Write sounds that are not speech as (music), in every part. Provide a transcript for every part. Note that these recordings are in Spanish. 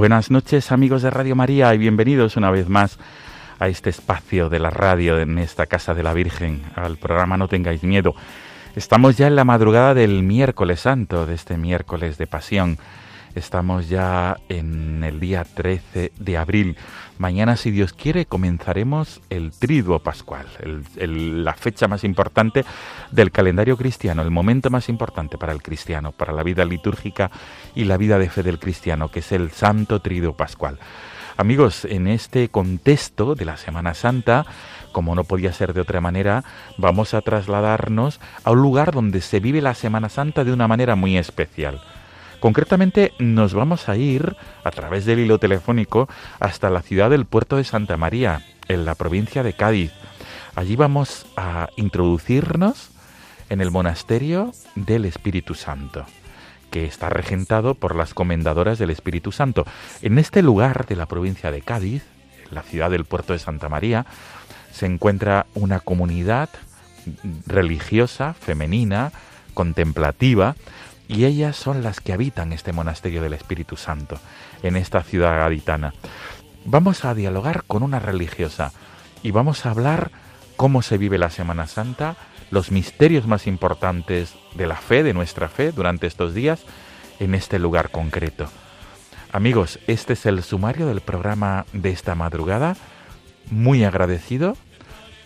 Buenas noches amigos de Radio María y bienvenidos una vez más a este espacio de la radio en esta Casa de la Virgen, al programa No tengáis miedo. Estamos ya en la madrugada del miércoles santo, de este miércoles de pasión. Estamos ya en el día 13 de abril. Mañana, si Dios quiere, comenzaremos el triduo pascual, el- la fecha más importante del calendario cristiano, el momento más importante para el cristiano, para la vida litúrgica y la vida de fe del cristiano, que es el Santo Triduo Pascual. Amigos, en este contexto de la Semana Santa, como no podía ser de otra manera, vamos a trasladarnos a un lugar donde se vive la Semana Santa de una manera muy especial. Concretamente nos vamos a ir a través del hilo telefónico hasta la ciudad del puerto de Santa María, en la provincia de Cádiz. Allí vamos a introducirnos en el monasterio del Espíritu Santo, que está regentado por las comendadoras del Espíritu Santo. En este lugar de la provincia de Cádiz, en la ciudad del puerto de Santa María, se encuentra una comunidad religiosa, femenina, contemplativa, y ellas son las que habitan este monasterio del Espíritu Santo, en esta ciudad gaditana. Vamos a dialogar con una religiosa y vamos a hablar cómo se vive la Semana Santa, los misterios más importantes de la fe, de nuestra fe, durante estos días, en este lugar concreto. Amigos, este es el sumario del programa de esta madrugada. Muy agradecido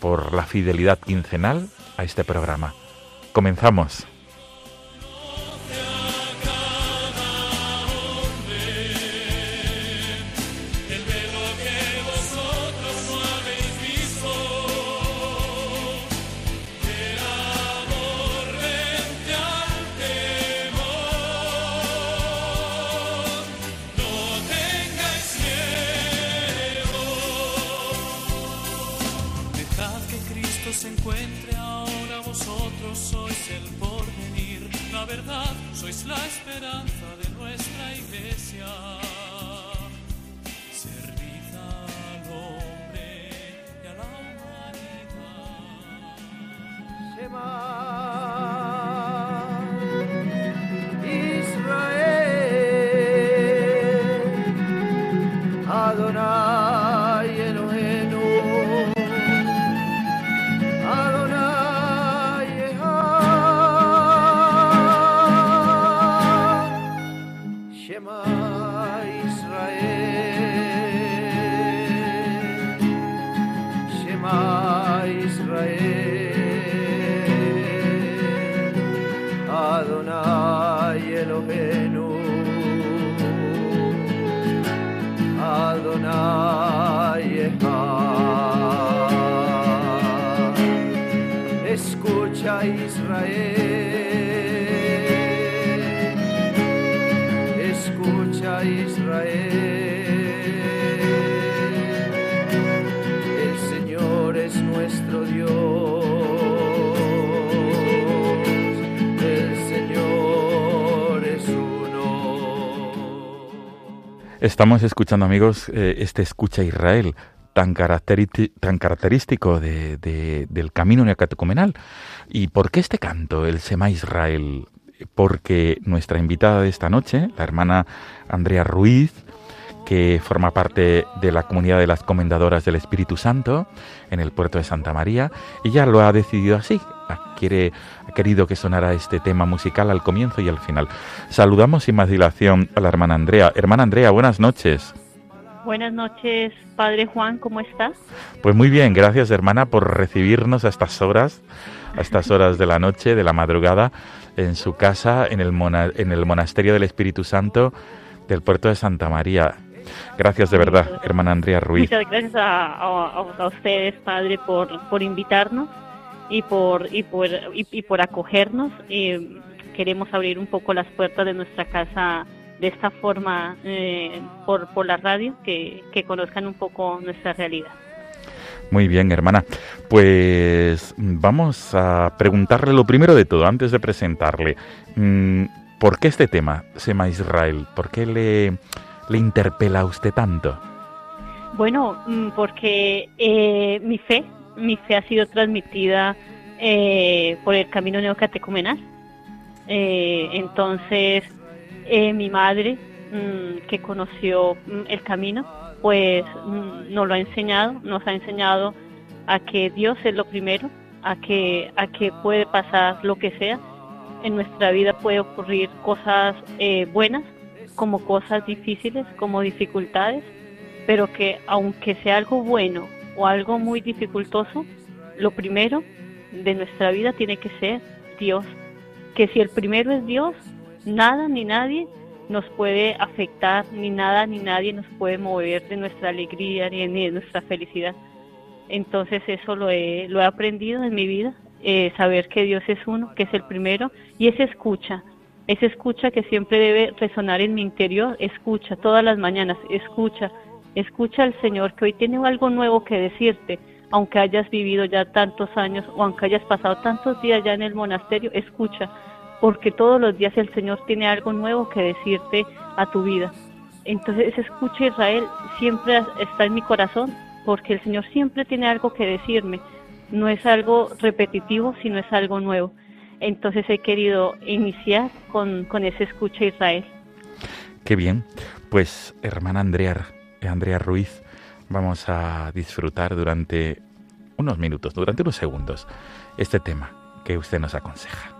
por la fidelidad quincenal a este programa. Comenzamos. Estamos escuchando, amigos, eh, este Escucha Israel, tan, tan característico de- de- del camino neocatecumenal. ¿Y por qué este canto, el Sema Israel? Porque nuestra invitada de esta noche, la hermana Andrea Ruiz, que forma parte de la comunidad de las comendadoras del Espíritu Santo en el puerto de Santa María. Ella lo ha decidido así, quiere, ha querido que sonara este tema musical al comienzo y al final. Saludamos sin más dilación a la hermana Andrea. Hermana Andrea, buenas noches. Buenas noches, Padre Juan, ¿cómo estás? Pues muy bien, gracias hermana por recibirnos a estas horas, a estas (laughs) horas de la noche, de la madrugada, en su casa, en el, en el Monasterio del Espíritu Santo del puerto de Santa María. Gracias de verdad, hermana Andrea Ruiz. Muchas gracias a, ustedes, Padre, por, por invitarnos y por, y por, y, por acogernos. y queremos abrir un poco las puertas de nuestra casa de esta forma eh, por, por la radio, que, que conozcan un poco nuestra realidad. Muy bien, hermana. Pues vamos a preguntarle lo primero de todo, antes de presentarle. Mm, ¿Por qué este tema, Sema Israel? ¿Por qué le, le interpela a usted tanto? Bueno, mm, porque eh, mi fe, mi fe ha sido transmitida eh, por el camino neocatecumenal. Eh, entonces, mi madre, mm, que conoció mm, el camino, pues nos lo ha enseñado, nos ha enseñado a que Dios es lo primero, a que, a que puede pasar lo que sea en nuestra vida puede ocurrir cosas eh, buenas como cosas difíciles, como dificultades, pero que aunque sea algo bueno o algo muy dificultoso, lo primero de nuestra vida tiene que ser Dios. Que si el primero es Dios, nada ni nadie nos puede afectar, ni nada ni nadie nos puede mover de nuestra alegría ni de nuestra felicidad. Entonces eso lo he, lo he aprendido en mi vida eh, saber que Dios es uno, que es el primero, y esa escucha, esa escucha que siempre debe resonar en mi interior, escucha todas las mañanas, escucha, escucha al Señor que hoy tiene algo nuevo que decirte, aunque hayas vivido ya tantos años o aunque hayas pasado tantos días ya en el monasterio, escucha, porque todos los días el Señor tiene algo nuevo que decirte a tu vida. Entonces escucha Israel siempre está en mi corazón, porque el Señor siempre tiene algo que decirme no es algo repetitivo, sino es algo nuevo. Entonces he querido iniciar con, con ese escucha Israel. Qué bien. Pues hermana Andrea, Andrea Ruiz, vamos a disfrutar durante unos minutos, durante unos segundos, este tema que usted nos aconseja.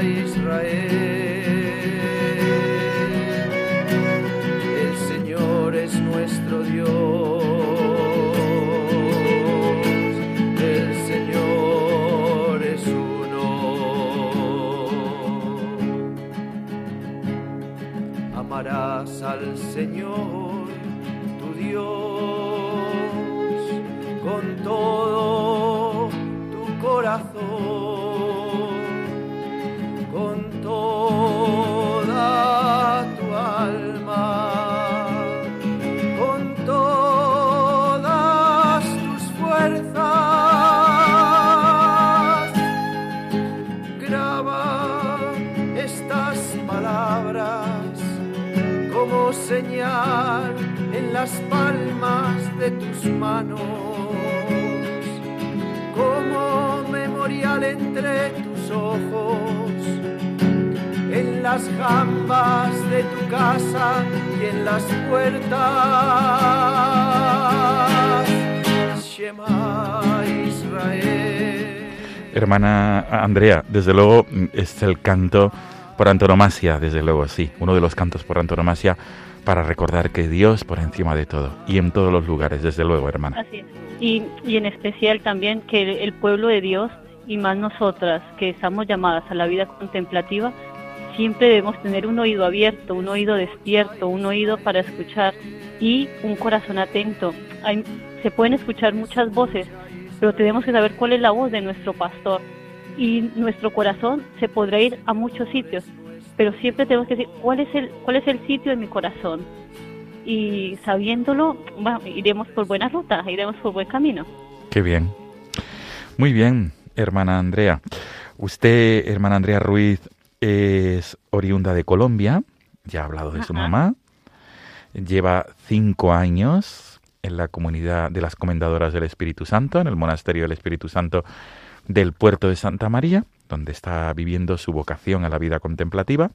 Israel. Hermana Andrea, desde luego es el canto por antonomasia, desde luego, sí, uno de los cantos por antonomasia para recordar que Dios por encima de todo y en todos los lugares, desde luego, hermana. Así es. Y, y en especial también que el pueblo de Dios y más nosotras que estamos llamadas a la vida contemplativa, siempre debemos tener un oído abierto, un oído despierto, un oído para escuchar y un corazón atento. Hay- se pueden escuchar muchas voces, pero tenemos que saber cuál es la voz de nuestro pastor. Y nuestro corazón se podrá ir a muchos sitios, pero siempre tenemos que decir cuál es el, cuál es el sitio de mi corazón. Y sabiéndolo, bueno, iremos por buena ruta, iremos por buen camino. Qué bien. Muy bien, hermana Andrea. Usted, hermana Andrea Ruiz, es oriunda de Colombia, ya ha hablado de su mamá, lleva cinco años en la comunidad de las Comendadoras del Espíritu Santo, en el Monasterio del Espíritu Santo del puerto de Santa María, donde está viviendo su vocación a la vida contemplativa.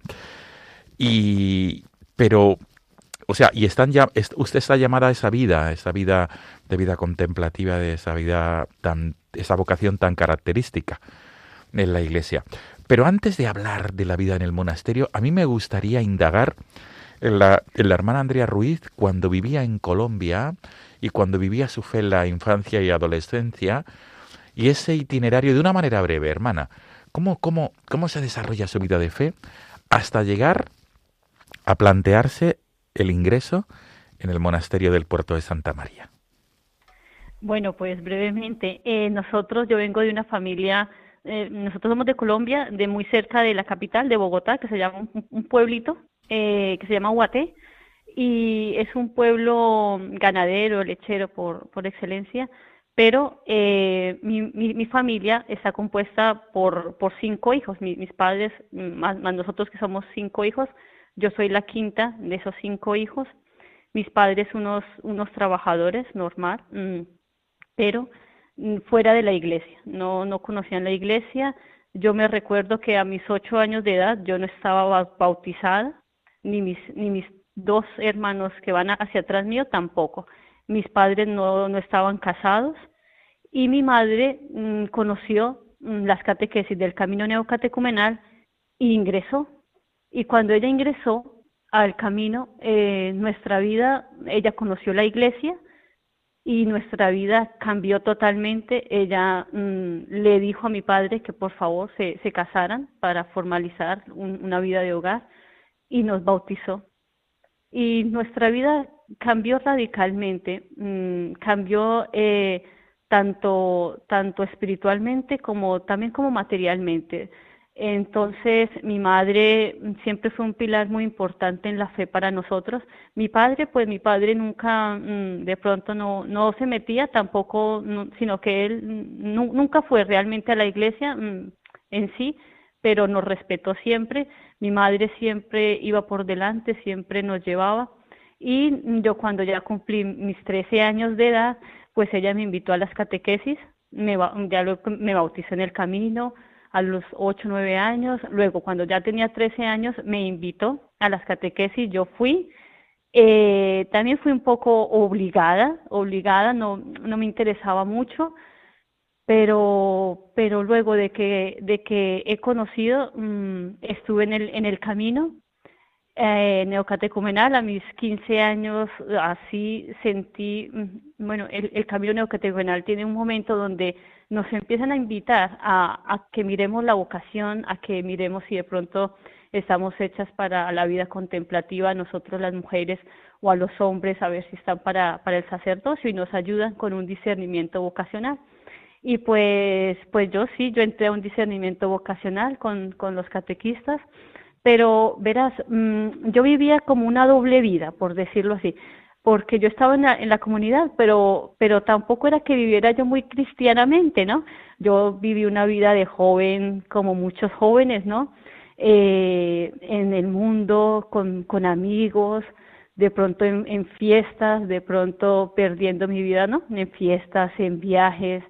Y, pero, o sea, y están ya, usted está llamada a esa vida, a esa vida de vida contemplativa, de esa vida tan, esa vocación tan característica en la iglesia. Pero antes de hablar de la vida en el monasterio, a mí me gustaría indagar en la, hermana Andrea Ruiz cuando vivía en Colombia y cuando vivía su fe en la infancia y adolescencia y ese itinerario de una manera breve, hermana. ¿Cómo, cómo, cómo se desarrolla su vida de fe hasta llegar a plantearse el ingreso en el monasterio del puerto de Santa María? Bueno, pues brevemente, eh, nosotros, yo vengo de una familia, eh, nosotros somos de Colombia, de muy cerca de la capital, de Bogotá, que se llama un, pueblito, eh, que se llama Huaté, y es un pueblo ganadero, lechero por, por excelencia, pero eh, mi, mi, mi familia está compuesta por, por cinco hijos, mi- mis padres, más, nosotros que somos cinco hijos, yo soy la quinta de esos cinco hijos, mis padres unos, unos trabajadores, normal, mm, pero fuera de la iglesia, no, no conocían la iglesia. Yo me recuerdo que a mis ocho años de edad yo no estaba ba- bautizada, ni mis, ni mis dos hermanos que van hacia atrás mío tampoco. Mis padres no, no estaban casados y mi madre mm, conoció mm, las catequesis del camino neocatecumenal e ingresó. Y cuando ella ingresó al camino, eh, nuestra vida, ella conoció la iglesia, y nuestra vida cambió totalmente. Ella mm, le dijo a mi padre que por favor se, se casaran para formalizar un- una vida de hogar y nos bautizó. Y nuestra vida cambió radicalmente, mm, cambió eh, tanto, tanto espiritualmente como también como materialmente. Entonces, mi madre siempre fue un pilar muy importante en la fe para nosotros. Mi padre, pues mi padre nunca, mm, de pronto no, no se metía tampoco, no- sino que él nu- nunca fue realmente a la iglesia mm, en sí, pero nos respetó siempre. Mi madre siempre iba por delante, siempre nos llevaba. Y yo cuando ya cumplí mis 13 años de edad, pues ella me invitó a las catequesis, me, ya luego me bautizó en el camino, a los 8, 9 años. Luego, cuando ya tenía 13 años, me invitó a las catequesis, yo fui. Eh, también fui un poco obligada, obligada, no, no me interesaba mucho, pero, pero luego de que, de que he conocido, mm, estuve en el, en el camino eh, neocatecumenal a mis 15 años, así sentí, mm, bueno, el, el camino neocatecumenal tiene un momento donde nos empiezan a invitar a, a que miremos la vocación, a que miremos si de pronto estamos hechas para la vida contemplativa, nosotros las mujeres o a los hombres, a ver si están para, para el sacerdocio y nos ayudan con un discernimiento vocacional. Y pues, pues yo sí, yo entré a un discernimiento vocacional con, con los catequistas, pero verás, mm, yo vivía como una doble vida, por decirlo así, porque yo estaba en la, en la comunidad, pero, pero tampoco era que viviera yo muy cristianamente, ¿no? Yo viví una vida de joven, como muchos jóvenes, ¿no? Eh, en el mundo, con, con amigos, de pronto en, en fiestas, de pronto perdiendo mi vida, ¿no? En fiestas, en viajes,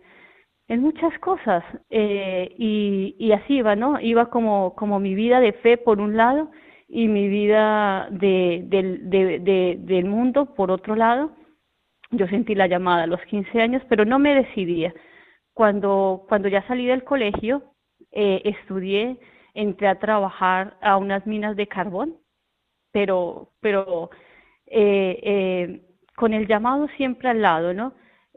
en muchas cosas. Eh, y, y así iba, ¿no? Iba como, como mi vida de fe por un lado y mi vida de, del- de, de- del mundo por otro lado. Yo sentí la llamada a los 15 años, pero no me decidía. Cuando, cuando ya salí del colegio, eh, estudié, entré a trabajar a unas minas de carbón, pero, pero eh, eh, con el llamado siempre al lado, ¿no?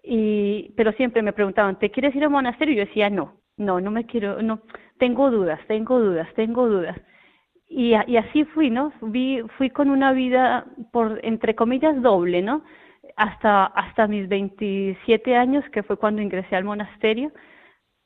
Y, pero siempre me preguntaban, ¿te quieres ir al monasterio? Y yo decía, no, no, no me quiero, no, tengo dudas, tengo dudas, tengo dudas. Y, y así fui, ¿no? Fui, fui con una vida, por entre comillas, doble, ¿no? Hasta, hasta mis 27 años, que fue cuando ingresé al monasterio,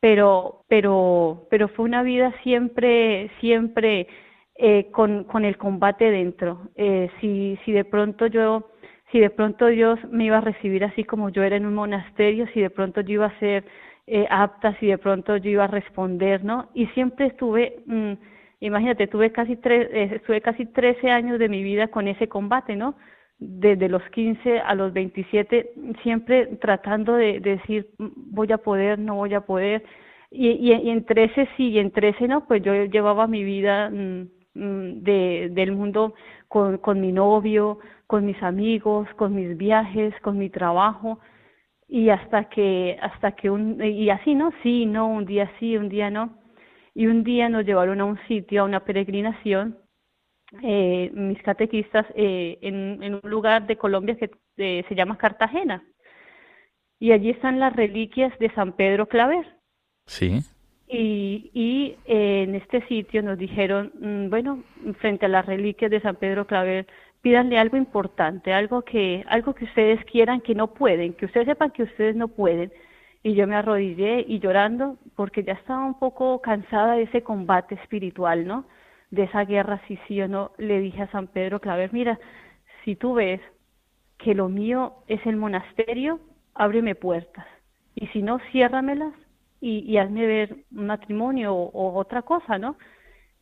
pero, pero, pero fue una vida siempre, siempre eh, con, con el combate dentro. Eh, si, si de pronto yo, si de pronto Dios me iba a recibir así como yo era en un monasterio, si de pronto yo iba a ser eh, apta, si de pronto yo iba a responder, ¿no? Y siempre estuve, mm, imagínate, tuve casi tres, eh, estuve casi 13 años de mi vida con ese combate, ¿no? Desde los 15 a los 27, siempre tratando de, decir, mm, voy a poder, no voy a poder. Y, y, en 13 sí, y en 13 no, pues yo llevaba mi vida mm, de, del mundo con, con mi novio, con mis amigos, con mis viajes, con mi trabajo. Y hasta que hasta que un y así no sí no un día sí un día no. Y un día nos llevaron a un sitio a una peregrinación. Eh, mis catequistas eh, en, un lugar de Colombia que eh, se llama Cartagena. Y allí están las reliquias de San Pedro Claver. Sí y, y eh, en este sitio nos dijeron mm, bueno frente a las reliquias de San Pedro Claver pídanle algo importante, algo que, algo que ustedes quieran que no pueden, que ustedes sepan que ustedes no pueden. Y yo me arrodillé y llorando porque ya estaba un poco cansada de ese combate espiritual, ¿no? De esa guerra, si sí o no, le dije a San Pedro Claver, mira, si tú ves que lo mío es el monasterio, ábreme puertas. Y si no, ciérramelas y, y hazme ver un matrimonio o, otra cosa, ¿no?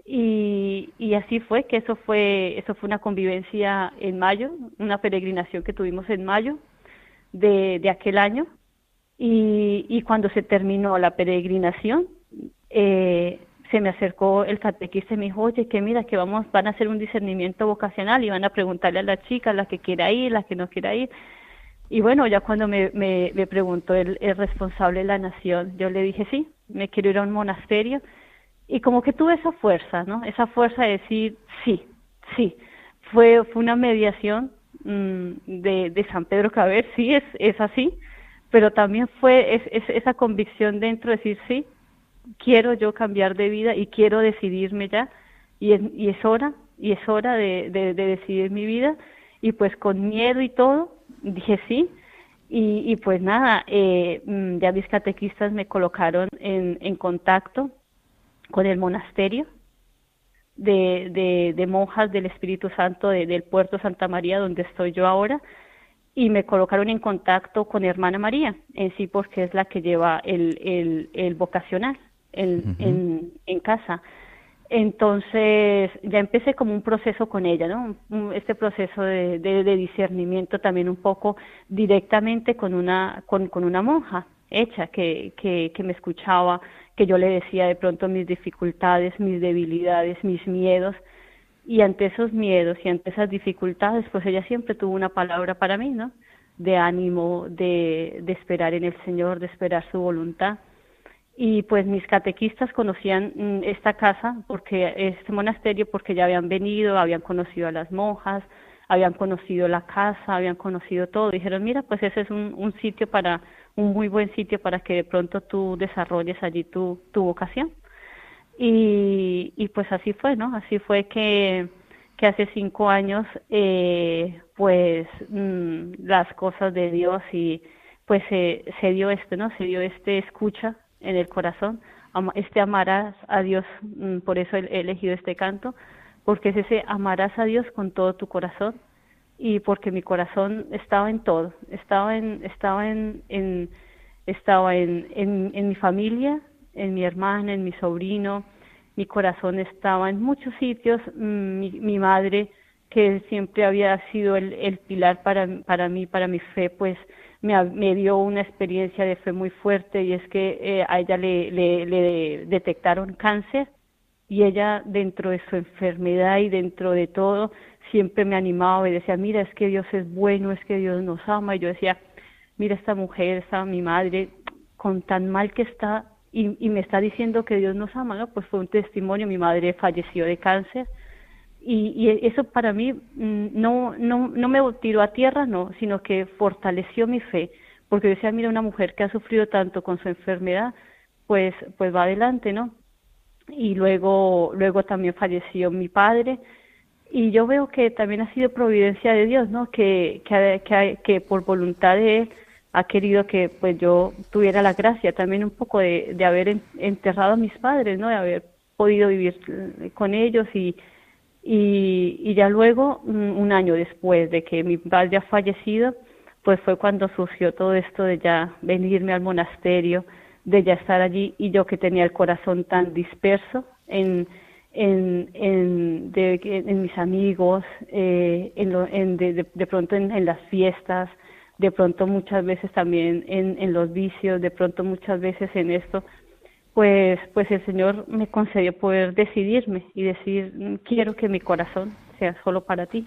Y, y, así fue que eso fue eso fue una convivencia en mayo una peregrinación que tuvimos en mayo de, de aquel año y, y, cuando se terminó la peregrinación eh, se me acercó el catequista y me dijo oye que mira que vamos van a hacer un discernimiento vocacional y van a preguntarle a la chica la que quiera ir la que no quiera ir y bueno ya cuando me, me, me preguntó el, responsable de la nación yo le dije sí me quiero ir a un monasterio y como que tuve esa fuerza, ¿no? Esa fuerza de decir sí, sí. Fue, fue una mediación mmm, de, de San Pedro Caber, sí, es, es así, pero también fue es, es, esa convicción dentro de decir sí, quiero yo cambiar de vida y quiero decidirme ya, y es, y es hora, y es hora de, de decidir mi vida, y pues con miedo y todo, dije sí, y, y pues nada, eh, ya mis catequistas me colocaron en, en contacto con el monasterio de, de, de monjas del Espíritu Santo de, del puerto Santa María, donde estoy yo ahora, y me colocaron en contacto con Hermana María, en sí porque es la que lleva el, el, el vocacional el, uh -huh. en, en casa. Entonces ya empecé como un proceso con ella, ¿no? Este proceso de, de, discernimiento también un poco directamente con una, con, una monja hecha que, que, que me escuchaba, que yo le decía de pronto mis dificultades, mis debilidades, mis miedos, y ante esos miedos y ante esas dificultades, pues ella siempre tuvo una palabra para mí, ¿no? De ánimo, de, de esperar en el Señor, de esperar su voluntad. Y pues mis catequistas conocían mm, esta casa, porque este monasterio, porque ya habían venido, habían conocido a las monjas, habían conocido la casa, habían conocido todo. Dijeron, mira, pues ese es un, un sitio para un muy buen sitio para que de pronto tú desarrolles allí tu, tu vocación. Y, y pues así fue, ¿no? Así fue que, que hace cinco años, eh, pues mmm, las cosas de Dios y pues eh, se dio este, ¿no? Se dio este escucha en el corazón, este amarás a Dios, mmm, por eso he elegido este canto, porque es ese amarás a Dios con todo tu corazón, y porque mi corazón estaba en todo, estaba en, estaba en, en estaba en, en, en mi familia, en mi hermana, en mi sobrino, mi corazón estaba en muchos sitios, mm, mi, mi madre, que siempre había sido el, el pilar para, para mí, para mi fe, pues me, me dio una experiencia de fe muy fuerte y es que eh, a ella le, le, le detectaron cáncer y ella dentro de su enfermedad y dentro de todo siempre me animaba y decía, mira, es que Dios es bueno, es que Dios nos ama. Y yo decía, mira esta mujer, esta mi madre, con tan mal que está, y, y me está diciendo que Dios nos ama, ¿no? Pues fue un testimonio, mi madre falleció de cáncer y, y eso para mí mm, no, no, no me tiró a tierra, no, sino que fortaleció mi fe, porque decía, mira, una mujer que ha sufrido tanto con su enfermedad, pues, pues va adelante, ¿no? Y luego, luego también falleció mi padre, y yo veo que también ha sido providencia de Dios, ¿no? Que, que, que, que por voluntad de Él ha querido que pues yo tuviera la gracia también un poco de, de haber enterrado a mis padres, ¿no? De haber podido vivir eh, con ellos y, y, y ya luego, mm, un año después de que mi padre ha fallecido, pues fue cuando surgió todo esto de ya venirme al monasterio, de ya estar allí y yo que tenía el corazón tan disperso en, en, en, de, en mis amigos, eh, en, lo, en de, de, pronto en, en, las fiestas, de pronto muchas veces también en, en los vicios, de pronto muchas veces en esto, pues, pues el Señor me concedió poder decidirme y decir, quiero que mi corazón sea solo para ti,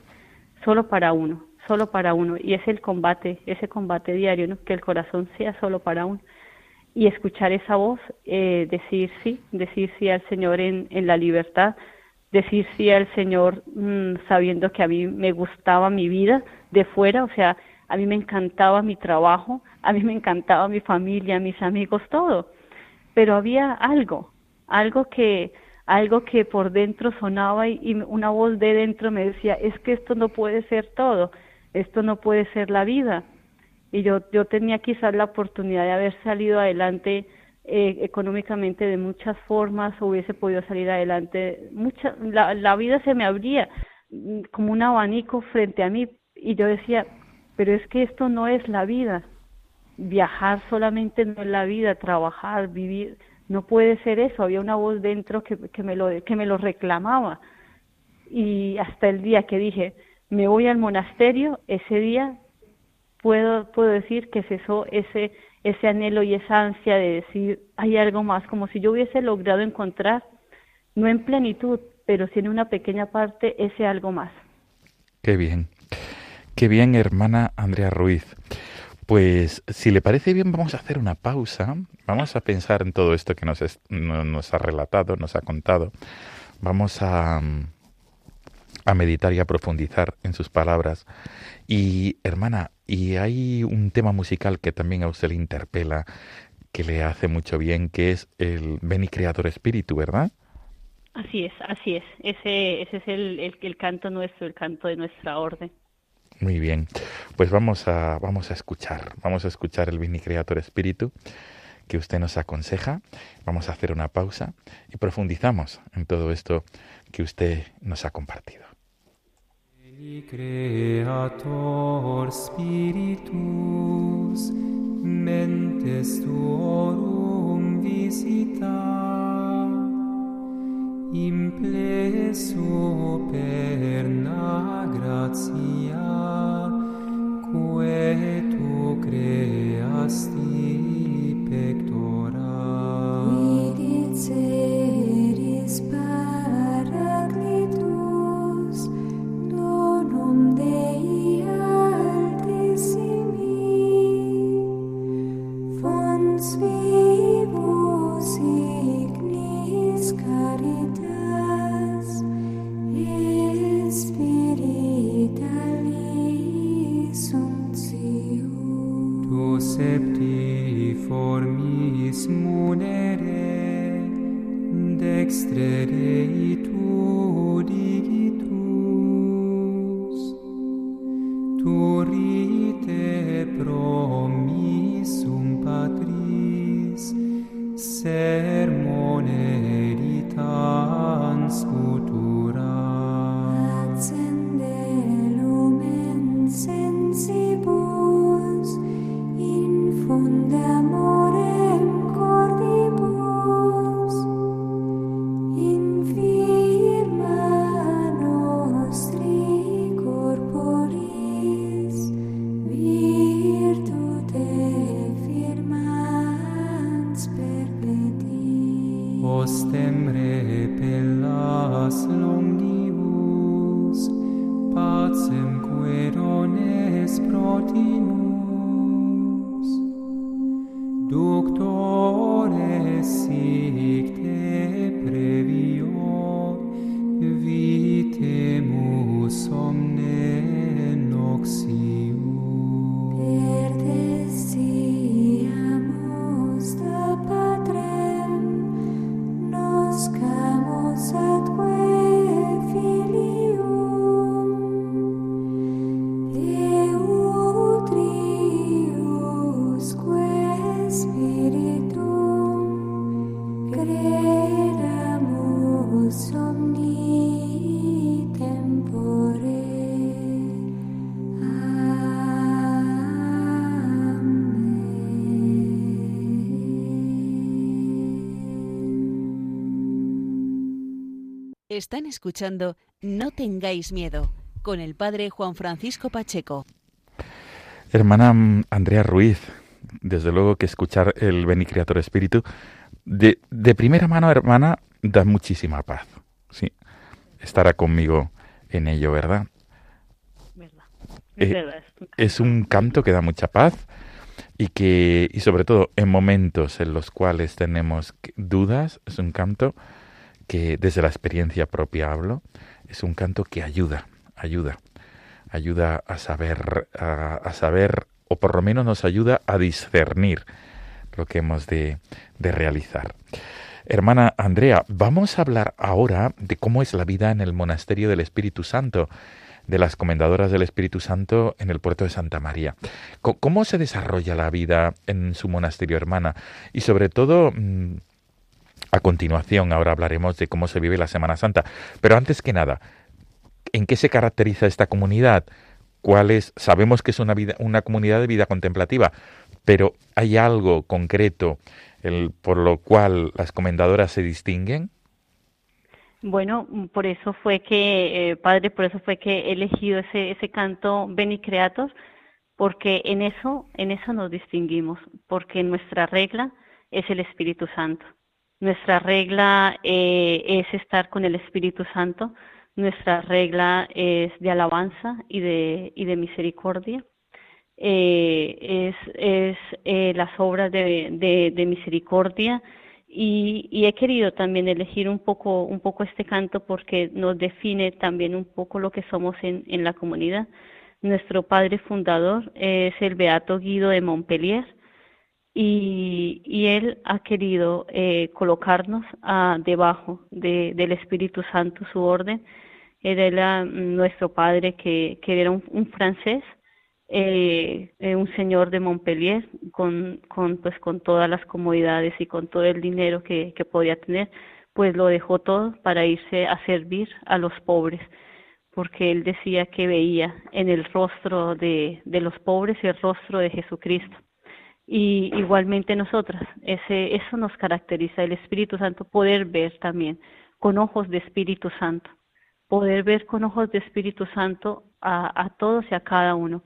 solo para uno, solo para uno. Y es el combate, ese combate diario, que el corazón sea solo para uno. Y escuchar esa voz, eh, decir sí, decir sí al Señor en, la libertad, decir sí al Señor mmm, sabiendo que a mí me gustaba mi vida de fuera, o sea, a mí me encantaba mi trabajo, a mí me encantaba mi familia, mis amigos, todo pero había algo, algo que, algo que por dentro sonaba y, una voz de dentro me decía, es que esto no puede ser todo, esto no puede ser la vida. Y yo, yo tenía quizás la oportunidad de haber salido adelante eh, económicamente de muchas formas, hubiese podido salir adelante, mucha, la, la vida se me abría mm, como un abanico frente a mí y yo decía, pero es que esto no es la vida, viajar solamente no es la vida, trabajar, vivir, no puede ser eso. Había una voz dentro que, me, lo, que me lo reclamaba. Y hasta el día que dije, me voy al monasterio, ese día puedo, puedo decir que cesó ese, ese anhelo y esa ansia de decir, hay algo más, como si yo hubiese logrado encontrar, no en plenitud, pero sí en una pequeña parte, ese algo más. Qué bien, qué bien, hermana Andrea Ruiz. Pues si le parece bien vamos a hacer una pausa, vamos a pensar en todo esto que nos, es, nos ha relatado, nos ha contado, vamos a, a meditar y a profundizar en sus palabras. Y hermana, y hay un tema musical que también a usted le interpela, que le hace mucho bien, que es el Beni Creator Espíritu, ¿verdad? Así es, así es. Ese, ese es el, el canto nuestro, el canto de nuestra orden. Muy bien, pues vamos a, vamos a escuchar, vamos a escuchar el Vini Creator Espíritu que usted nos aconseja. Vamos a hacer una pausa y profundizamos en todo esto que usted nos ha compartido. Creator mentes tuorum impleso per na gratia quae tu creasti pectora. Vidi ceris paraclitus donum Dei altissimi fons dextre Dei tu digitus, tu rite promissum Patris, se Están escuchando No tengáis miedo con el padre Juan Francisco Pacheco. Hermana Andrea Ruiz, desde luego que escuchar el Beni Creator Espíritu de, de primera mano, hermana, da muchísima paz. Sí, estará conmigo en ello, ¿verdad? ¿Verdad? Es Eh, verdad, es un canto que da mucha paz y que y sobre todo en momentos en los cuales tenemos dudas, es un canto que desde la experiencia propia hablo, es un canto que ayuda, ayuda, ayuda a saber a, saber o por lo menos nos ayuda a discernir lo que hemos de, de realizar. Hermana Andrea, vamos a hablar ahora de cómo es la vida en el monasterio del Espíritu Santo, de las comendadoras del Espíritu Santo en el puerto de Santa María. ¿Cómo se desarrolla la vida en su monasterio, hermana? Y sobre todo, mm, a continuación, ahora hablaremos de cómo se vive la Semana Santa. Pero antes que nada, ¿en qué se caracteriza esta comunidad? ¿Cuál es? Sabemos que es una, vida, una comunidad de vida contemplativa, pero ¿hay algo concreto el- por lo cual las comendadoras se distinguen? Bueno, por eso fue que, eh, padre, por eso fue que he elegido ese, ese canto Beni Creator, porque en eso, en eso nos distinguimos, porque nuestra regla es el Espíritu Santo. Nuestra regla eh, es estar con el Espíritu Santo, nuestra regla es de alabanza y de, y de misericordia. Eh, es es eh, las obras de, misericordia y, y he querido también elegir un poco un poco este canto porque nos define también un poco lo que somos en, en la comunidad. Nuestro padre fundador es el Beato Guido de Montpellier y, y él ha querido eh, colocarnos ah, debajo de, del Espíritu Santo, su orden. Él era nuestro padre que, era un, un francés eh, eh, un señor de Montpellier con, pues con todas las comodidades y con todo el dinero que, que podía tener, pues lo dejó todo para irse a servir a los pobres, porque él decía que veía en el rostro de, de los pobres el rostro de Jesucristo. Y igualmente nosotras, ese, eso nos caracteriza, el Espíritu Santo, poder ver también con ojos de Espíritu Santo, poder ver con ojos de Espíritu Santo a, todos y a cada uno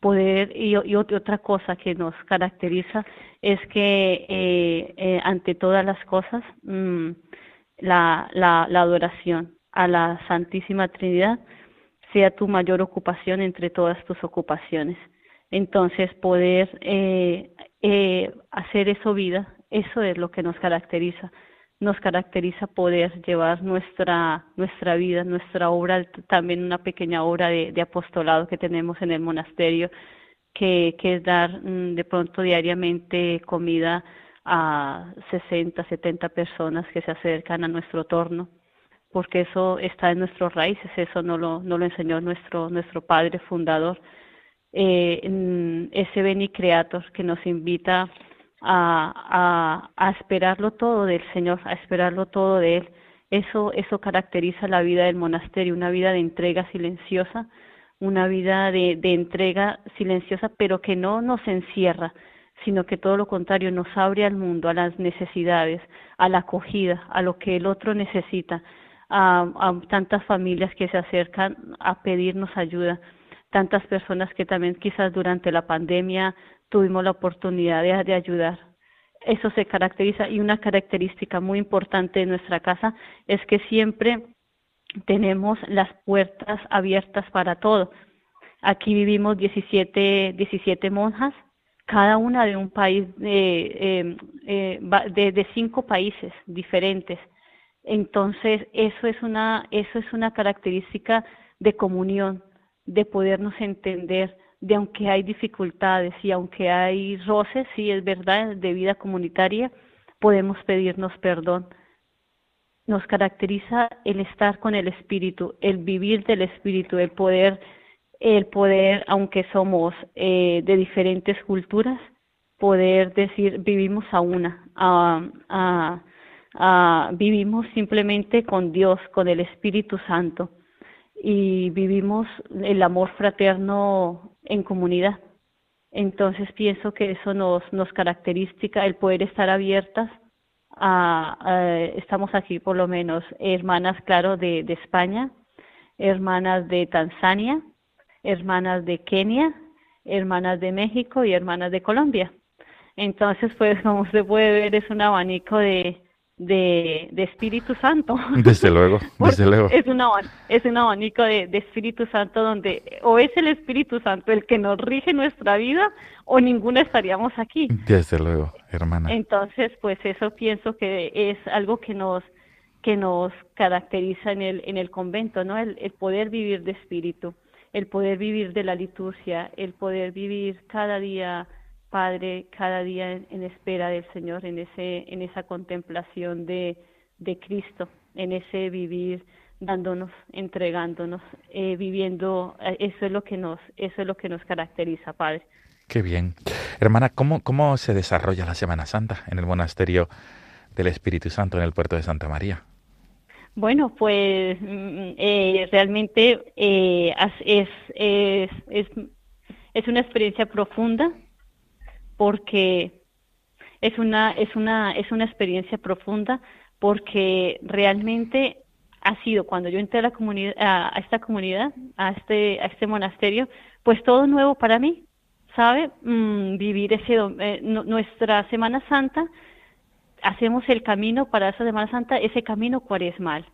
poder y, y ot- otra cosa que nos caracteriza es que eh, eh, ante todas las cosas mm, la adoración a la Santísima Trinidad sea tu mayor ocupación entre todas tus ocupaciones. Entonces poder eh, eh, hacer eso vida, eso es lo que nos caracteriza. Nos caracteriza poder llevar nuestra nuestra vida, nuestra obra, también una pequeña obra de, apostolado que tenemos en el monasterio, que, es dar mm, de pronto diariamente comida a 60, 70 personas que se acercan a nuestro torno, porque eso está en nuestras raíces, eso no lo, no lo enseñó nuestro, nuestro padre fundador. Eh, ese Beni Creator que nos invita a, a, a esperarlo todo del Señor, a esperarlo todo de Él. Eso, eso caracteriza la vida del monasterio, una vida de entrega silenciosa, una vida de, entrega silenciosa, pero que no nos encierra, sino que todo lo contrario nos abre al mundo, a las necesidades, a la acogida, a lo que el otro necesita, a tantas familias que se acercan a pedirnos ayuda, tantas personas que también quizás durante la pandemia tuvimos la oportunidad de, ayudar. Eso se caracteriza y una característica muy importante de nuestra casa es que siempre tenemos las puertas abiertas para todo. Aquí vivimos 17, 17 monjas, cada una de un país, eh, eh, eh, de, de cinco países diferentes. Entonces, eso es una, eso es una característica de comunión, de podernos entender, de aunque hay dificultades y aunque hay roces, sí es verdad, de vida comunitaria, podemos pedirnos perdón. Nos caracteriza el estar con el espíritu, el vivir del espíritu, el poder, el poder, aunque somos eh, de diferentes culturas, poder decir vivimos a una, a, vivimos simplemente con Dios, con el Espíritu Santo y vivimos el amor fraterno en comunidad. Entonces pienso que eso nos, nos caracteriza el poder estar abiertas a- estamos aquí por lo menos hermanas, claro, de, de España, hermanas de Tanzania, hermanas de Kenia, hermanas de México y hermanas de Colombia. Entonces, pues (laughs) como se puede ver, es un abanico de, de, de Espíritu Santo. (laughs) Desde luego, (laughs) desde luego. Es un, aban- es un abanico de, de Espíritu Santo donde o es el Espíritu Santo el que nos rige nuestra vida o ninguno estaríamos aquí. Desde luego, hermana. Entonces, pues eso pienso que es algo que nos que nos caracteriza en el en el convento, ¿no? El, el poder vivir de espíritu, el poder vivir de la liturgia, el poder vivir cada día, Padre, cada día en, en espera del Señor, en ese en esa contemplación de de Cristo, en ese vivir dándonos, entregándonos, eh, viviendo, eh, eso es lo que nos eso es lo que nos caracteriza, Padre. Qué bien. Hermana, ¿cómo, ¿cómo se desarrolla la Semana Santa en el monasterio del Espíritu Santo en el puerto de Santa María? Bueno, pues mm, eh, realmente eh, es, es, es una experiencia profunda porque es una, es una, es una experiencia profunda porque realmente ha sido cuando yo entré a la comunidad, a, esta comunidad, a este, a este monasterio, pues todo nuevo para mí, ¿sabe? Mm, vivir ese, eh, nu- nuestra Semana Santa hacemos el camino para esa Semana Santa, ese camino cuaresmal,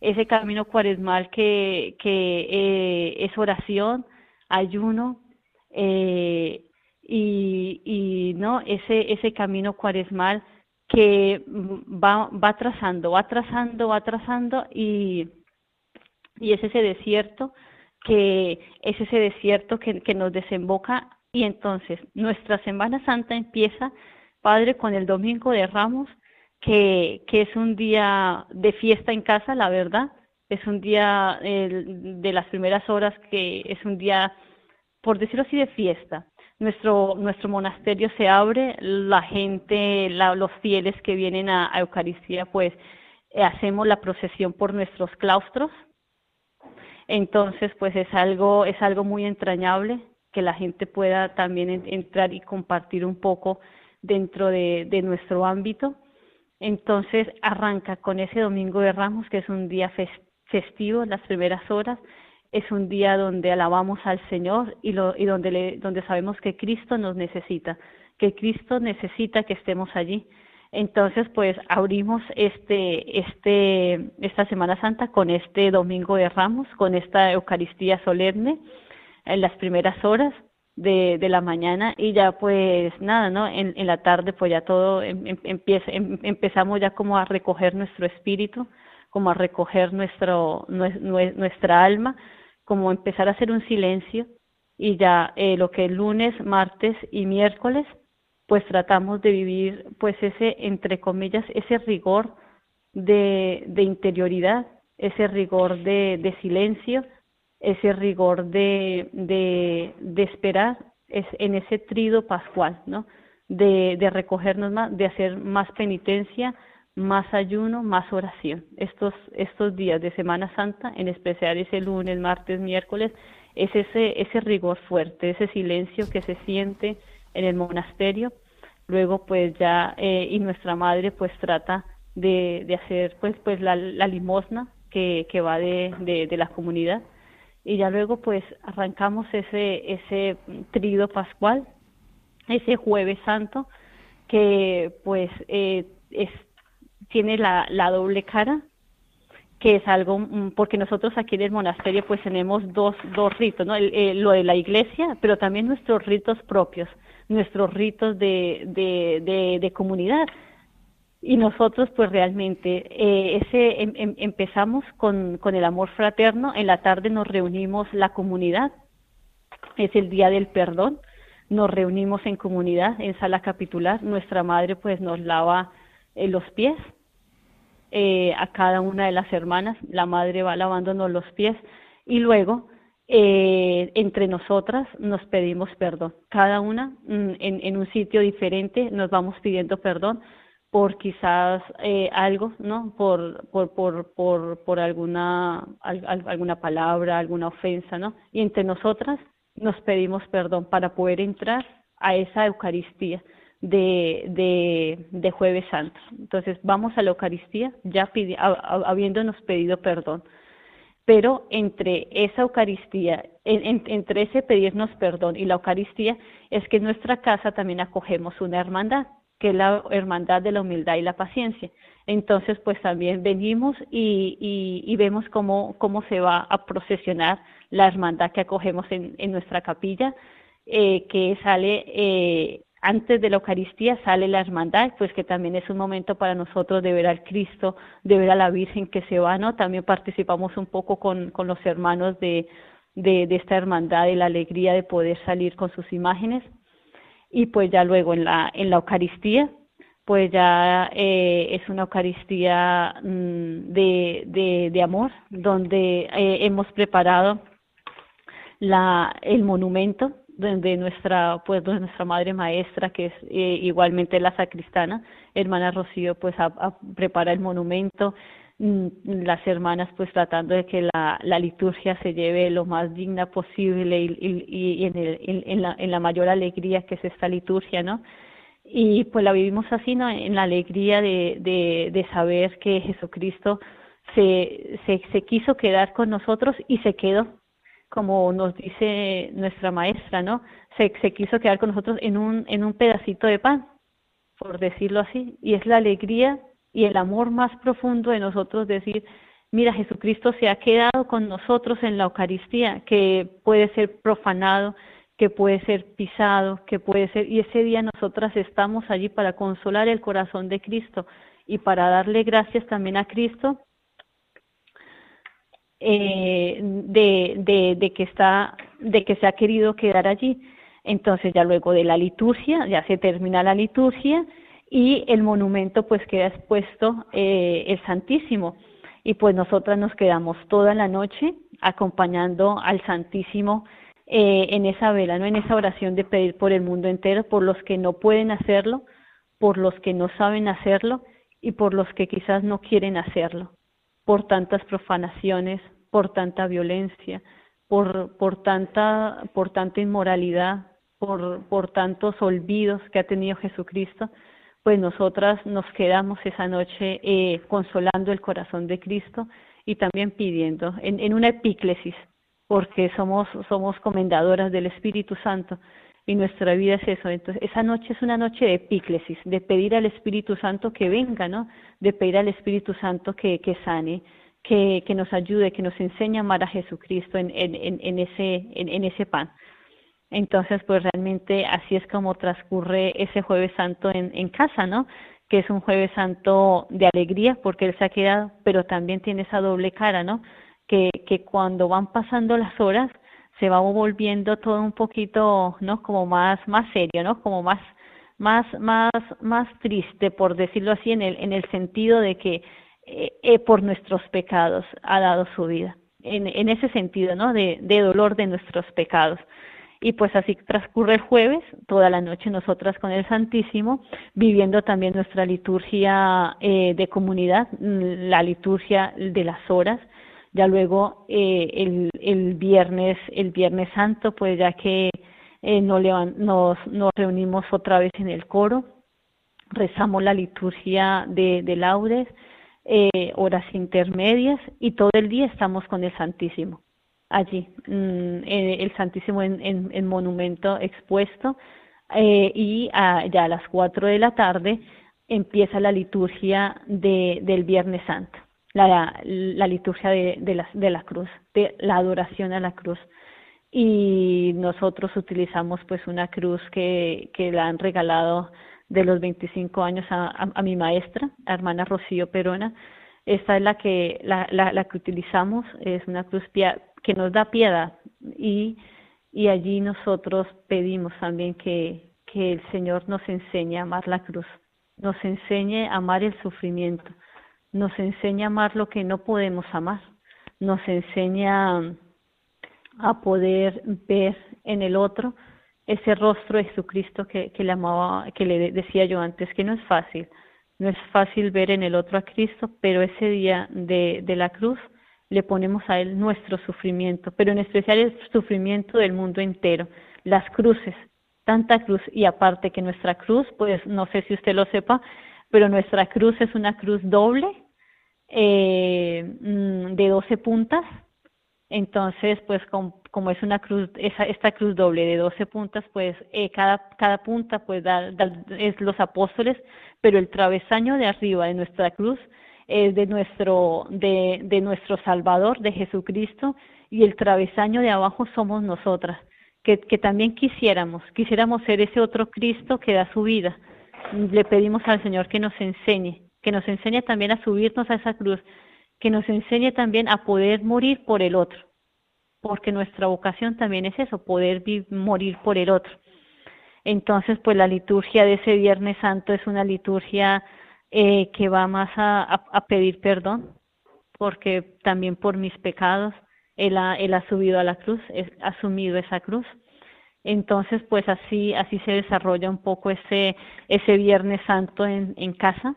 ese camino cuaresmal que, que eh, es oración, ayuno, eh, y, y no ese, ese camino cuaresmal que mm, va, va trazando, va trazando, va trazando y, y es ese desierto que es ese desierto que, que nos desemboca y entonces nuestra Semana Santa empieza, Padre, con el Domingo de Ramos, que, que es un día de fiesta en casa, la verdad, es un día de las primeras horas que es un día, por decirlo así, de fiesta. Nuestro, nuestro monasterio se abre, la gente, la- los fieles que vienen a, Eucaristía, pues eh, hacemos la procesión por nuestros claustros, entonces, pues es algo, es algo muy entrañable que la gente pueda también en- entrar y compartir un poco dentro de, de nuestro ámbito. Entonces arranca con ese Domingo de Ramos, que es un día fes- festivo, las primeras horas, es un día donde alabamos al Señor y, lo, y donde, le, donde sabemos que Cristo nos necesita, que Cristo necesita que estemos allí. Entonces, pues abrimos este, este, esta Semana Santa con este Domingo de Ramos, con esta Eucaristía solemne en las primeras horas de, de la mañana y ya pues nada, ¿no? En, la tarde pues ya todo em- em- empieza, em- empezamos ya como a recoger nuestro espíritu, como a recoger nuestro, nue- nue- nuestra alma, como empezar a hacer un silencio y ya eh, lo que es lunes, martes y miércoles pues tratamos de vivir pues ese entre comillas ese rigor de, de interioridad ese rigor de, de silencio ese rigor de, de, de esperar es en ese trido pascual no de, de recogernos más de hacer más penitencia más ayuno más oración. Estos estos días de Semana Santa en especial ese lunes martes miércoles es ese ese rigor fuerte ese silencio que se siente en el monasterio. Luego pues ya eh, y nuestra madre pues trata de, de hacer pues pues la, limosna que, que va de, de, de la comunidad. Y ya luego pues arrancamos ese ese trido pascual ese jueves santo que pues eh, es tiene la, doble cara que es algo, mm, porque nosotros aquí en el monasterio pues tenemos dos, dos ritos, ¿no? El- eh, lo de la iglesia, pero también nuestros ritos propios, nuestros ritos de, de, de, de comunidad. Y nosotros pues realmente eh, ese em- em- empezamos con, con el amor fraterno, en la tarde nos reunimos la comunidad, es el día del perdón, nos reunimos en comunidad, en sala capitular, nuestra madre pues nos lava eh, los pies, eh, a cada una de las hermanas, la madre va lavándonos los pies y luego eh, entre nosotras nos pedimos perdón. Cada una mm, en, en un sitio diferente nos vamos pidiendo perdón por quizás eh, algo, ¿no? Por, por, por, por, por alguna, al- al- alguna palabra, alguna ofensa, ¿no? Y entre nosotras nos pedimos perdón para poder entrar a esa Eucaristía de, de, de Jueves Santo. Entonces vamos a la Eucaristía ya a, habiéndonos pedido perdón. Pero entre esa Eucaristía, en, en, entre ese pedirnos perdón y la Eucaristía, es que en nuestra casa también acogemos una hermandad, que es la hermandad de la humildad y la paciencia. Entonces, pues también venimos y, y, y vemos cómo, cómo se va a procesionar la hermandad que acogemos en, en nuestra capilla, eh, que sale eh, antes de la Eucaristía sale la hermandad, pues que también es un momento para nosotros de ver al Cristo, de ver a la Virgen que se va, ¿no? También participamos un poco con, con los hermanos de, de, esta hermandad, de la alegría de poder salir con sus imágenes. Y pues ya luego en la, en la Eucaristía, pues ya eh, es una Eucaristía mmm, de, de, de, amor, donde eh, hemos preparado la, el monumento de nuestra pues de nuestra madre maestra que es eh, igualmente la sacristana hermana Rocío pues a, a prepara el monumento las hermanas pues tratando de que la, la liturgia se lleve lo más digna posible y, y, en, el, en, la, en la mayor alegría que es esta liturgia no y pues la vivimos así no en la alegría de, de, de saber que Jesucristo se, se, se quiso quedar con nosotros y se quedó como nos dice nuestra maestra, ¿no? Se, se quiso quedar con nosotros en un, en un pedacito de pan, por decirlo así, y es la alegría y el amor más profundo de nosotros decir, mira, Jesucristo se ha quedado con nosotros en la Eucaristía, que puede ser profanado, que puede ser pisado, que puede ser, y ese día nosotras estamos allí para consolar el corazón de Cristo y para darle gracias también a Cristo eh, de, de, que está, de que se ha querido quedar allí. Entonces ya luego de la liturgia, ya se termina la liturgia y el monumento pues queda expuesto eh, el Santísimo. Y pues nosotras nos quedamos toda la noche acompañando al Santísimo eh, en esa vela, ¿no? en esa oración de pedir por el mundo entero, por los que no pueden hacerlo, por los que no saben hacerlo y por los que quizás no quieren hacerlo por tantas profanaciones, por tanta violencia, por, por, tanta, por tanta inmoralidad, por, por tantos olvidos que ha tenido Jesucristo, pues nosotras nos quedamos esa noche eh, consolando el corazón de Cristo y también pidiendo en, en una epíclesis, porque somos, somos comendadoras del Espíritu Santo y nuestra vida es eso. Entonces, esa noche es una noche de epíclesis, de pedir al Espíritu Santo que venga, ¿no? De pedir al Espíritu Santo que, que sane, que, que nos ayude, que nos enseñe a amar a Jesucristo en, en, en, ese, en, en ese pan. Entonces, pues realmente así es como transcurre ese jueves santo en, en casa, ¿no? Que es un jueves santo de alegría porque Él se ha quedado, pero también tiene esa doble cara, ¿no? Que, que cuando van pasando las horas, se va volviendo todo un poquito, ¿no? Como más, más serio, ¿no? Como más, más, más, más triste, por decirlo así, en el, en el sentido de que eh, eh, por nuestros pecados ha dado su vida. En, en ese sentido, ¿no? De, de dolor de nuestros pecados. Y pues así transcurre el jueves, toda la noche nosotras con el Santísimo, viviendo también nuestra liturgia eh, de comunidad, la liturgia de las horas, ya luego eh, el, el viernes el viernes santo pues ya que eh, nos, nos, nos reunimos otra vez en el coro rezamos la liturgia de, de laudes eh, horas intermedias y todo el día estamos con el Santísimo allí mm, el Santísimo en, en, en monumento expuesto eh, y ya a las cuatro de la tarde empieza la liturgia de, del Viernes Santo la, liturgia de, la, de la cruz, de la adoración a la cruz. Y nosotros utilizamos pues una cruz que, que la han regalado de los 25 años a, mi maestra, hermana Rocío Perona. Esta es la que, la, la, la que utilizamos, es una cruz que nos da piedad y, y allí nosotros pedimos también que, que el Señor nos enseñe a amar la cruz, nos enseñe a amar el sufrimiento, nos enseña a amar lo que no podemos amar, nos enseña a poder ver en el otro ese rostro de Jesucristo que, que le amaba, que le decía yo antes, que no es fácil, no es fácil ver en el otro a Cristo, pero ese día de, de la cruz le ponemos a Él nuestro sufrimiento, pero en especial el sufrimiento del mundo entero, las cruces, tanta cruz y aparte que nuestra cruz, pues no sé si usted lo sepa, pero nuestra cruz es una cruz doble eh, mm, de 12 puntas. Entonces, pues com- como es una cruz, esa, esta cruz doble de 12 puntas, pues eh, cada, cada punta pues da- es los apóstoles, pero el travesaño de arriba de nuestra cruz es de nuestro, de, de nuestro Salvador, de Jesucristo, y el travesaño de abajo somos nosotras, que, que también quisiéramos, quisiéramos ser ese otro Cristo que da su vida. Le pedimos al Señor que nos enseñe, que nos enseñe también a subirnos a esa cruz, que nos enseñe también a poder morir por el otro, porque nuestra vocación también es eso, poder morir por el otro. Entonces, pues la liturgia de ese Viernes Santo es una liturgia eh, que va más a, pedir perdón, porque también por mis pecados él ha, él ha subido a la cruz, ha asumido esa cruz. Entonces, pues así, así se desarrolla un poco ese, ese Viernes Santo en, en casa.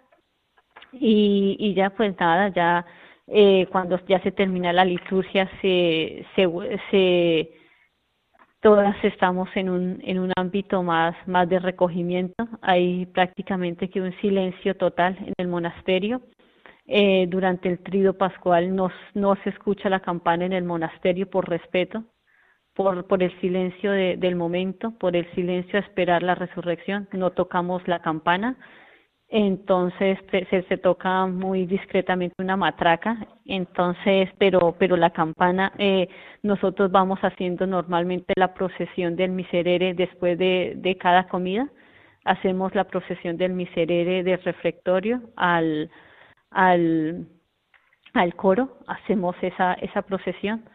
Y, y ya, pues nada, ya eh, cuando ya se termina la liturgia, se, se, se, todas estamos en un, en un ámbito más, más de recogimiento. Hay prácticamente que un silencio total en el monasterio. Eh, durante el trido pascual no, no se escucha la campana en el monasterio por respeto, por, por el silencio de- del momento, por el silencio a esperar la resurrección. No tocamos la campana, entonces se, toca muy discretamente una matraca, entonces, pero, pero la campana, eh, nosotros vamos haciendo normalmente la procesión del miserere después de, de cada comida, hacemos la procesión del miserere del refectorio al, al, al coro, hacemos esa, esa procesión.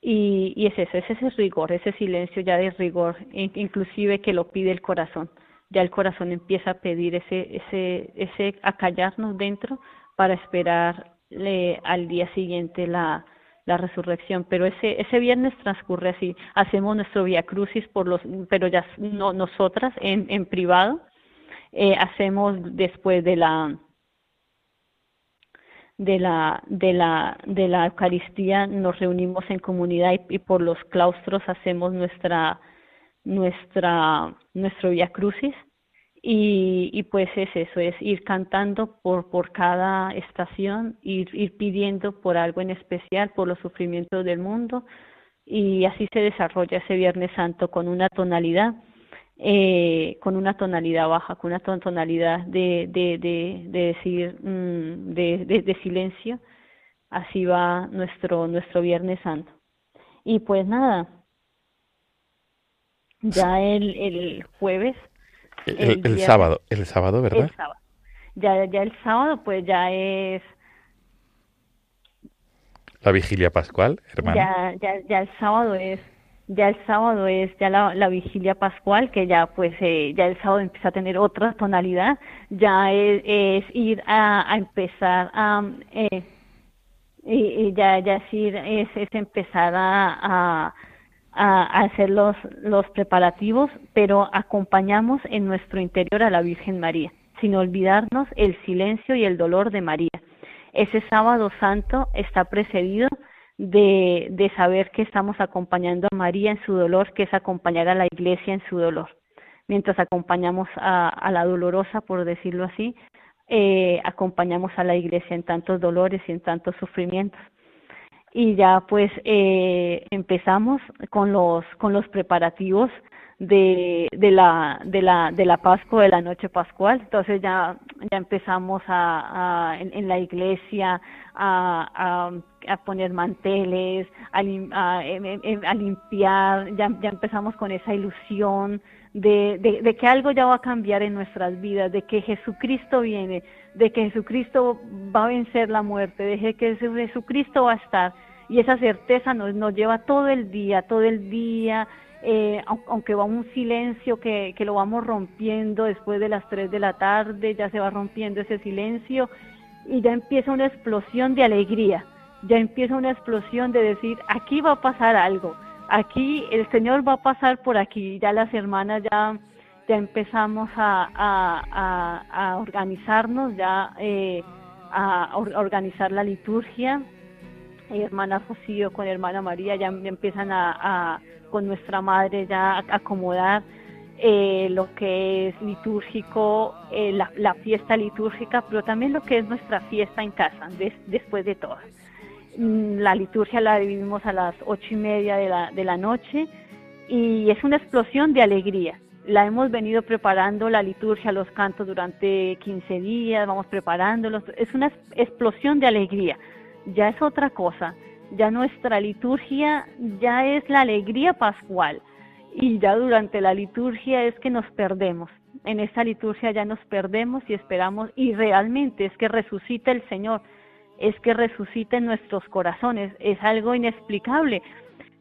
Y, y es eso, es ese rigor, ese silencio ya de rigor, in- inclusive que lo pide el corazón. Ya el corazón empieza a pedir ese, ese, ese acallarnos dentro para esperarle al día siguiente la, la resurrección. Pero ese, ese viernes transcurre así. Hacemos nuestro via crucis por los, pero ya no nosotras en, en privado. Eh, hacemos después de la, de la, de la, de la Eucaristía nos reunimos en comunidad y, por los claustros hacemos nuestra, nuestra, nuestro Via Crucis. Y, y pues es eso, es ir cantando por, por cada estación, ir, ir pidiendo por algo en especial, por los sufrimientos del mundo. Y así se desarrolla ese Viernes Santo con una tonalidad eh, con una tonalidad baja, con una ton- tonalidad de, de, de, de decir, mm, de, de, de silencio. Así va nuestro, nuestro Viernes Santo. Y pues nada, ya el, el jueves, El, el el viernes- sábado, el sábado, ¿verdad? el sábado, ya, ya el sábado pues ya es La vigilia pascual, hermano. Ya, ya, ya el sábado es, ya el sábado es ya la, la vigilia pascual, que ya pues eh, ya el sábado empieza a tener otra tonalidad, ya es, ir a, empezar a eh, ya, ya es ir, es, es empezar a, a, a hacer los, los preparativos, pero acompañamos en nuestro interior a la Virgen María, sin olvidarnos el silencio y el dolor de María. Ese sábado santo está precedido de, de saber que estamos acompañando a María en su dolor, que es acompañar a la iglesia en su dolor. Mientras acompañamos a, a la dolorosa, por decirlo así, eh, acompañamos a la iglesia en tantos dolores y en tantos sufrimientos. Y ya pues eh, empezamos con los, con los preparativos de, la, de, la, de la Pascua, de la noche pascual. Entonces ya, ya empezamos a, en, la iglesia a, a, poner manteles, a, limpiar, ya, ya empezamos con esa ilusión de, de, de, que algo ya va a cambiar en nuestras vidas, de que Jesucristo viene, de que Jesucristo va a vencer la muerte, de que Jesucristo va a estar. Y esa certeza nos, nos lleva todo el día, todo el día, eh, aunque va un silencio que, que lo vamos rompiendo después de las 3 de la tarde, ya se va rompiendo ese silencio y ya empieza una explosión de alegría, ya empieza una explosión de decir, aquí va a pasar algo, aquí el Señor va a pasar por aquí, ya las hermanas ya, ya empezamos a, a, a, a organizarnos, ya eh, a or, organizar la liturgia, hermana Rocío con hermana María ya empiezan a con nuestra madre ya acomodar eh, lo que es litúrgico, eh, la, fiesta litúrgica, pero también lo que es nuestra fiesta en casa, des- después de todo. Mm, La liturgia la vivimos a las ocho y media de la, de la noche y es una explosión de alegría. La hemos venido preparando, la liturgia, los cantos durante 15 días, vamos preparándolos. Es una explosión de alegría. Ya es otra cosa. Ya nuestra liturgia ya es la alegría pascual. Y ya durante la liturgia es que nos perdemos. En esta liturgia ya nos perdemos y esperamos y realmente es que resucita el Señor, es que resucita en nuestros corazones. Es algo inexplicable.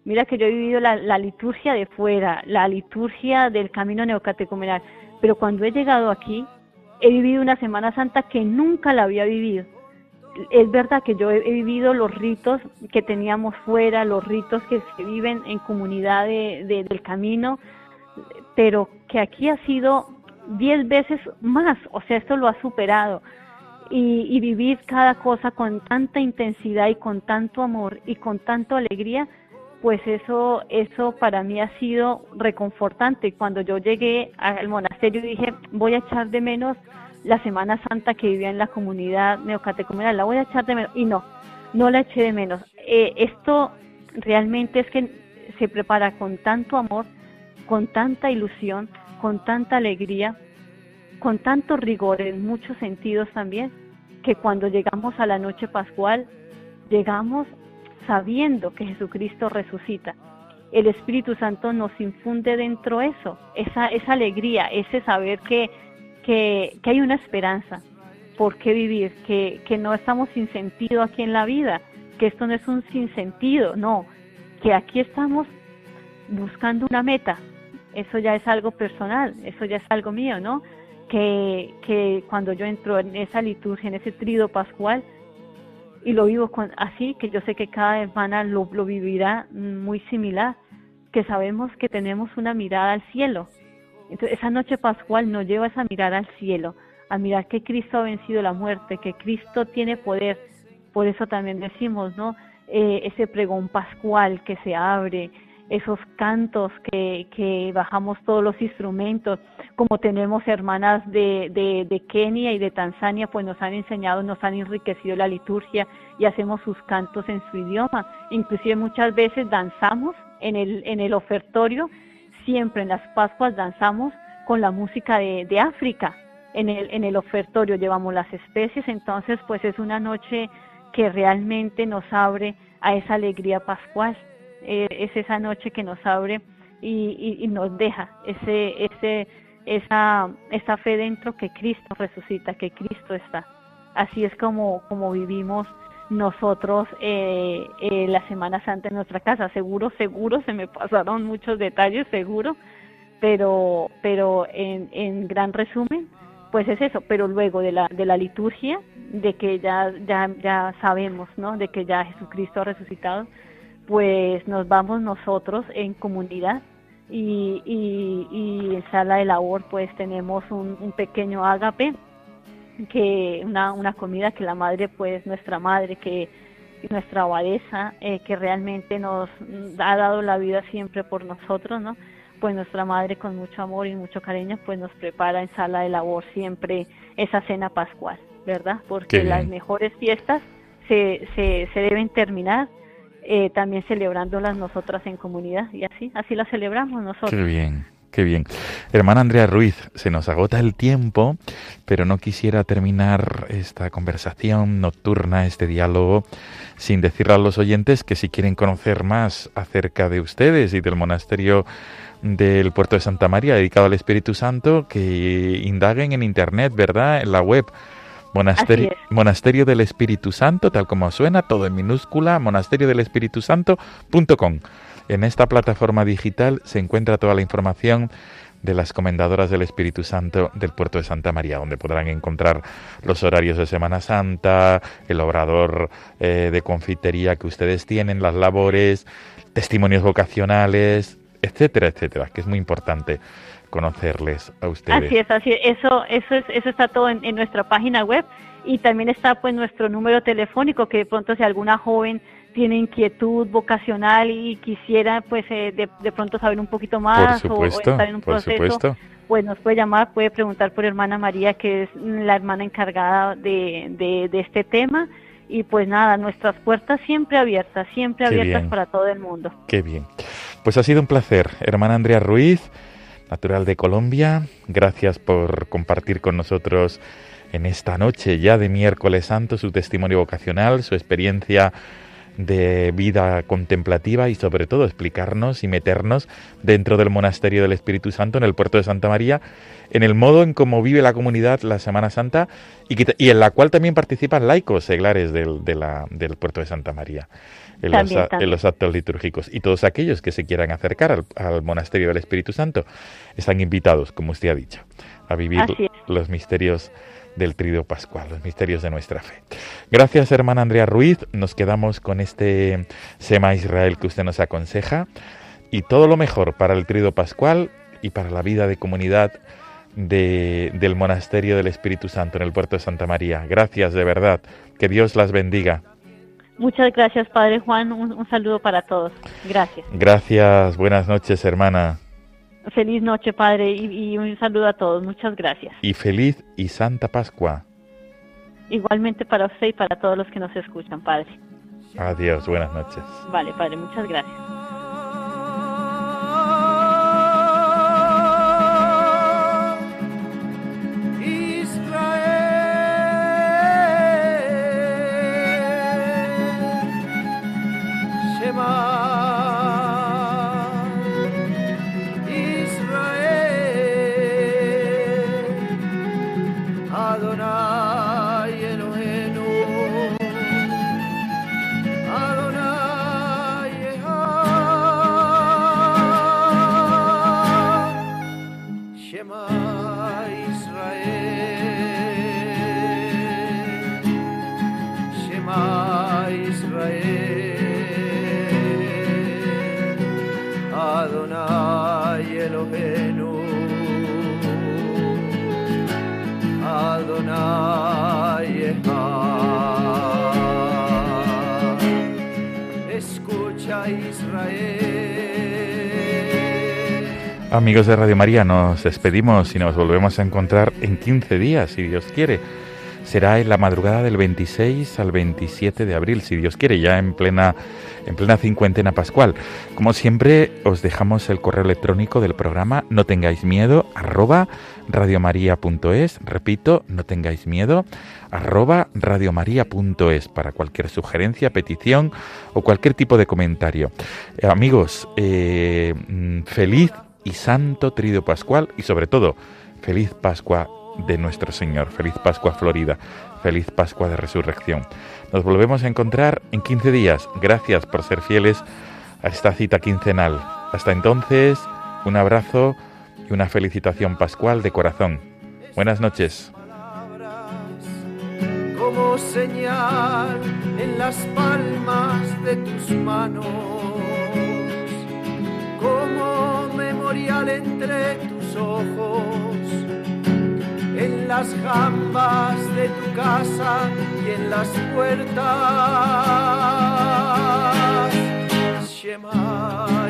Mira que yo he vivido la, la liturgia de fuera, la liturgia del camino neocatecumenal, pero cuando he llegado aquí, he vivido una Semana Santa que nunca la había vivido. Es verdad que yo he, vivido los ritos que teníamos fuera, los ritos que se viven en comunidad de- del camino, pero que aquí ha sido diez veces más, o sea, esto lo ha superado. Y, y vivir cada cosa con tanta intensidad y con tanto amor y con tanta alegría, pues eso, eso para mí ha sido reconfortante. Cuando yo llegué al monasterio dije, voy a echar de menos la Semana Santa que vivía en la comunidad neocatecumenal, la voy a echar de menos. Y no, no la eché de menos. Eh, esto realmente es que se prepara con tanto amor, con tanta ilusión, con tanta alegría, con tanto rigor en muchos sentidos también, que cuando llegamos a la noche pascual, llegamos sabiendo que Jesucristo resucita. El Espíritu Santo nos infunde dentro eso, esa, esa alegría, ese saber que, que, que hay una esperanza por qué vivir, que, que no estamos sin sentido aquí en la vida, que esto no es un sinsentido, no, que aquí estamos buscando una meta. Eso ya es algo personal, eso ya es algo mío, ¿no? Que, que cuando yo entro en esa liturgia, en ese trido pascual, y lo vivo así, que yo sé que cada hermana lo, vivirá muy similar, que sabemos que tenemos una mirada al cielo. Entonces, esa noche pascual nos lleva esa mirada al cielo, a mirar que Cristo ha vencido la muerte, que Cristo tiene poder. Por eso también decimos, ¿no? Eh, ese pregón pascual que se abre, esos cantos que, que bajamos todos los instrumentos, como tenemos hermanas de, de, de Kenia y de Tanzania, pues nos han enseñado, nos han enriquecido la liturgia y hacemos sus cantos en su idioma. Inclusive muchas veces danzamos en el, en el ofertorio, siempre en las Pascuas danzamos con la música de, de África. En el, en el ofertorio llevamos las especies, entonces pues es una noche que realmente nos abre a esa alegría pascual. Eh, es esa noche que nos abre y, y, y nos deja ese, ese, esa, esa fe dentro que Cristo resucita, que Cristo está. Así es como, como vivimos nosotros eh, eh, la Semana Santa en nuestra casa. Seguro, seguro, se me pasaron muchos detalles, seguro, pero, pero en, en gran resumen, pues es eso. Pero luego de la, de la liturgia, de que ya, ya, ya sabemos, ¿no? De que ya Jesucristo ha resucitado, pues nos vamos nosotros en comunidad y, y, en sala de labor pues tenemos un, un pequeño ágape que una, una comida que la madre pues nuestra madre que nuestra abadesa eh, que realmente nos ha dado la vida siempre por nosotros no pues nuestra madre con mucho amor y mucho cariño pues nos prepara en sala de labor siempre esa cena pascual verdad porque las mejores fiestas se, se, se deben terminar eh, también celebrándolas nosotras en comunidad y así, así las celebramos nosotros. Qué bien, qué bien. Hermana Andrea Ruiz, se nos agota el tiempo, pero no quisiera terminar esta conversación nocturna, este diálogo, sin decirle a los oyentes que si quieren conocer más acerca de ustedes y del monasterio del puerto de Santa María dedicado al Espíritu Santo, que indaguen en internet, ¿verdad? En la web Monasterio, Monasterio del Espíritu Santo, tal como suena, todo en minúscula, monasterio del Espíritu Santo.com. En esta plataforma digital se encuentra toda la información de las comendadoras del Espíritu Santo del puerto de Santa María, donde podrán encontrar los horarios de Semana Santa, el obrador eh, de confitería que ustedes tienen, las labores, testimonios vocacionales, etcétera, etcétera, que es muy importante conocerles a ustedes. Así es, así es. Eso, eso, es, eso está todo en, en, nuestra página web y también está pues nuestro número telefónico que de pronto si alguna joven tiene inquietud vocacional y quisiera pues eh, de, de pronto saber un poquito más o- o, supuesto, estar en un por proceso, supuesto. pues nos puede llamar, puede preguntar por hermana María, que es la hermana encargada de, de, de este tema. Y pues nada, nuestras puertas siempre abiertas, siempre Qué abiertas bien. para todo el mundo. Qué bien. Pues ha sido un placer, hermana Andrea Ruiz, natural de Colombia. Gracias por compartir con nosotros en esta noche ya de miércoles santo su testimonio vocacional, su experiencia de vida contemplativa y sobre todo explicarnos y meternos dentro del monasterio del Espíritu Santo en el puerto de Santa María, en el modo en cómo vive la comunidad la Semana Santa y, que- y en la cual también participan laicos seglares del, de la- del puerto de Santa María. En los, También, a- en también. los actos litúrgicos. Y todos aquellos que se quieran acercar al, al monasterio del Espíritu Santo están invitados, como usted ha dicho, a vivir los misterios del Trido Pascual, los misterios de nuestra fe. Gracias, hermana Andrea Ruiz. Nos quedamos con este Sema Israel que usted nos aconseja. Y todo lo mejor para el Trido Pascual y para la vida de comunidad de- del Monasterio del Espíritu Santo en el puerto de Santa María. Gracias, de verdad. Que Dios las bendiga. Muchas gracias, Padre Juan. Un, un saludo para todos. Gracias. Gracias. Buenas noches, hermana. Feliz noche, Padre, y, y un saludo a todos. Muchas gracias. Y feliz y santa Pascua. Igualmente para usted y para todos los que nos escuchan, Padre. Adiós. Buenas noches. Vale, Padre, muchas gracias. Amigos de Radio María, nos despedimos y nos volvemos a encontrar en 15 días, si Dios quiere. Será en la madrugada del 26 al 27 de abril, si Dios quiere, ya en plena, en plena cincuentena pascual. Como siempre, os dejamos el correo electrónico del programa no tengáis miedo, arroba radiomaria.es. Repito, no tengáis miedo, arroba radiomaria.es para cualquier sugerencia, petición o cualquier tipo de comentario. Eh, amigos, eh, mm, feliz y santo trido pascual y sobre todo, feliz Pascua de nuestro Señor, feliz Pascua Florida, feliz Pascua de Resurrección. Nos volvemos a encontrar en 15 días. Gracias por ser fieles a esta cita quincenal. Hasta entonces, un abrazo y una felicitación pascual de corazón. Buenas noches. como señal en las palmas de tus manos, como memorial entre tus ojos, en las jambas de tu casa y en las puertas. Shema